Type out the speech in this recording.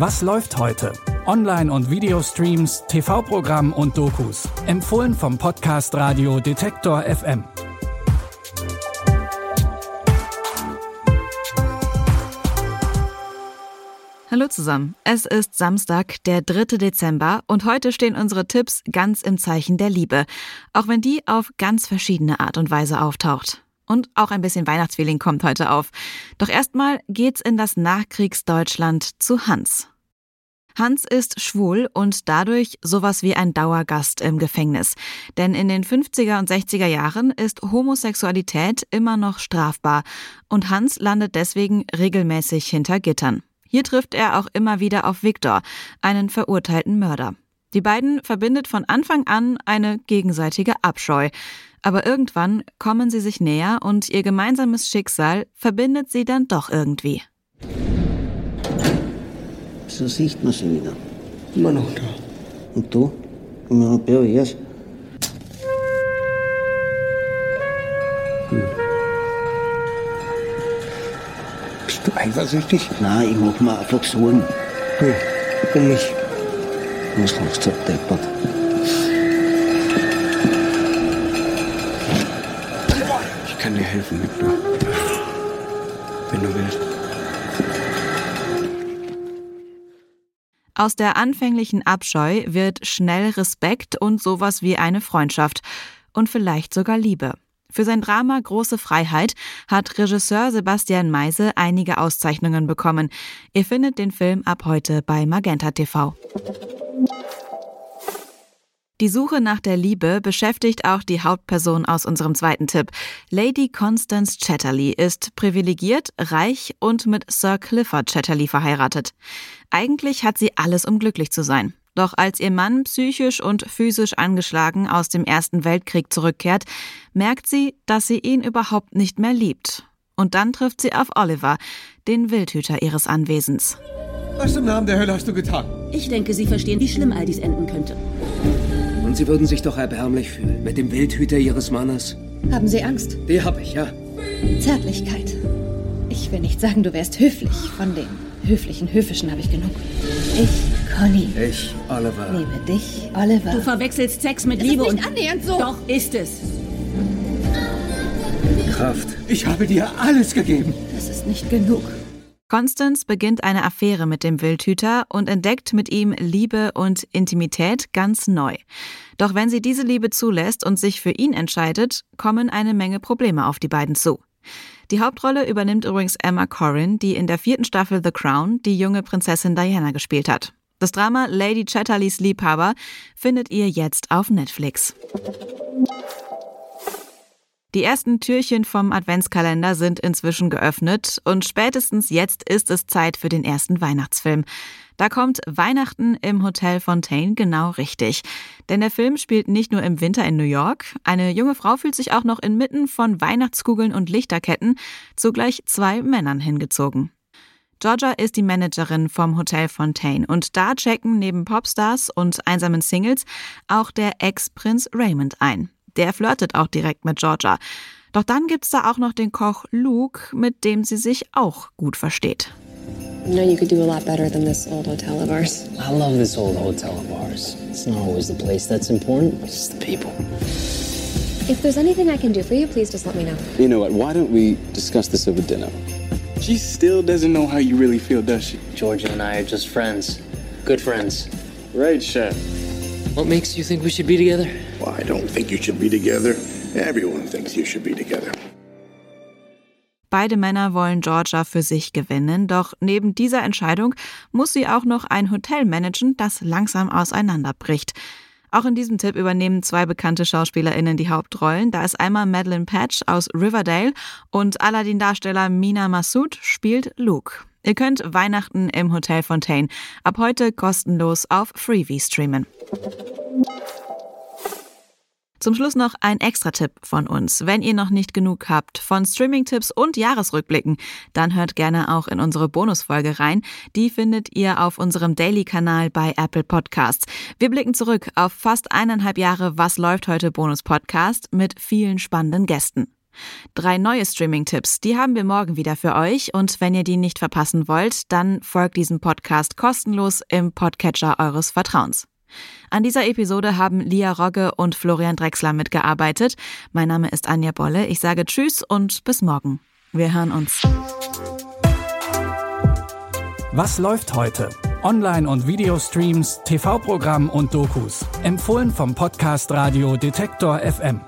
Was läuft heute? Online- und Videostreams, TV-Programm und Dokus. Empfohlen vom Podcast Radio Detektor FM. Hallo zusammen. Es ist Samstag, der 3. Dezember und heute stehen unsere Tipps ganz im Zeichen der Liebe, auch wenn die auf ganz verschiedene Art und Weise auftaucht. Und auch ein bisschen Weihnachtsfeeling kommt heute auf. Doch erstmal geht's in das Nachkriegsdeutschland zu Hans. Hans ist schwul und dadurch sowas wie ein Dauergast im Gefängnis. Denn in den 50er und 60er Jahren ist Homosexualität immer noch strafbar und Hans landet deswegen regelmäßig hinter Gittern. Hier trifft er auch immer wieder auf Viktor, einen verurteilten Mörder. Die beiden verbindet von Anfang an eine gegenseitige Abscheu. Aber irgendwann kommen sie sich näher und ihr gemeinsames Schicksal verbindet sie dann doch irgendwie. So sieht man sie wieder. Immer noch da. Und du? Ja, Bär, yes. Bist du eifersüchtig? Nein, ich mach mir einfach Sorgen. Hm. Um mich. Was lachst du, deppert? Ich kann dir helfen, Victor. Wenn du willst. Aus der anfänglichen Abscheu wird schnell Respekt und sowas wie eine Freundschaft und vielleicht sogar Liebe. Für sein Drama Große Freiheit hat Regisseur Sebastian Meise einige Auszeichnungen bekommen. Ihr findet den Film ab heute bei Magenta TV. Die Suche nach der Liebe beschäftigt auch die Hauptperson aus unserem zweiten Tipp. Lady Constance Chatterley ist privilegiert, reich und mit Sir Clifford Chatterley verheiratet. Eigentlich hat sie alles, um glücklich zu sein. Doch als ihr Mann psychisch und physisch angeschlagen aus dem Ersten Weltkrieg zurückkehrt, merkt sie, dass sie ihn überhaupt nicht mehr liebt. Und dann trifft sie auf Oliver, den Wildhüter ihres Anwesens. Was im Namen der Hölle hast du getan? Ich denke, Sie verstehen, wie schlimm all dies enden könnte. Und Sie würden sich doch erbärmlich fühlen mit dem Wildhüter Ihres Mannes. Haben Sie Angst? Die hab ich, ja. Zärtlichkeit. Ich will nicht sagen, du wärst höflich. Von dem höflichen, höfischen habe ich genug. Ich, Conny, Ich, Oliver. liebe dich, Oliver. Du verwechselst Sex mit Das Liebe ist nicht und. annähernd so. Doch ist es. Kraft. Ich habe dir alles gegeben. Das ist nicht genug. Constance beginnt eine Affäre mit dem Wildhüter und entdeckt mit ihm Liebe und Intimität ganz neu. Doch wenn sie diese Liebe zulässt und sich für ihn entscheidet, kommen eine Menge Probleme auf die beiden zu. Die Hauptrolle übernimmt übrigens Emma Corrin, die in der vierten Staffel The Crown die junge Prinzessin Diana gespielt hat. Das Drama Lady Chatterleys Liebhaber findet ihr jetzt auf Netflix. Die ersten Türchen vom Adventskalender sind inzwischen geöffnet und spätestens jetzt ist es Zeit für den ersten Weihnachtsfilm. Da kommt Weihnachten im Hotel Fontaine genau richtig. Denn der Film spielt nicht nur im Winter in New York. Eine junge Frau fühlt sich auch noch inmitten von Weihnachtskugeln und Lichterketten zu gleich zwei Männern hingezogen. Georgia ist die Managerin vom Hotel Fontaine und da checken neben Popstars und einsamen Singles auch der Ex-Prinz Raymond ein. Der flirtet auch direkt mit Georgia. Doch dann gibt's da auch noch den Koch Luke, mit dem sie sich auch gut versteht. I know you could do a lot better than this old hotel of ours. I love this old hotel of ours. It's not always the place that's important, it's the people. If there's anything I can do for you, please just let me know. You know what? Why don't we discuss this over dinner? She still doesn't know how you really feel, does she? Georgia and I are just friends. Good friends. Right, Chef. What makes you think we should be together? Well, I don't think you should be together. Everyone thinks you should be together. Beide Männer wollen Georgia für sich gewinnen, doch neben dieser Entscheidung muss sie auch noch ein Hotel managen, das langsam auseinanderbricht. Auch in diesem Tipp übernehmen zwei bekannte SchauspielerInnen die Hauptrollen. Da ist einmal Madeline Patch aus Riverdale und Aladdin-Darsteller Mina Massoud spielt Luke. Ihr könnt Weihnachten im Hotel Fontaine ab heute kostenlos auf Freevee streamen. Zum Schluss noch ein Extra-Tipp von uns. Wenn ihr noch nicht genug habt von Streaming-Tipps und Jahresrückblicken, dann hört gerne auch in unsere Bonusfolge rein. Die findet ihr auf unserem Daily-Kanal bei Apple Podcasts. Wir blicken zurück auf fast eineinhalb Jahre Was läuft heute Bonus-Podcast mit vielen spannenden Gästen. Drei neue Streaming-Tipps, die haben wir morgen wieder für euch und wenn ihr die nicht verpassen wollt, dann folgt diesem Podcast kostenlos im Podcatcher eures Vertrauens. An dieser Episode haben Lia Rogge und Florian Drexler mitgearbeitet. Mein Name ist Anja Bolle. Ich sage Tschüss und bis morgen. Wir hören uns. Was läuft heute? Online- und Videostreams, TV-Programm und Dokus. Empfohlen vom Podcast Radio Detektor FM.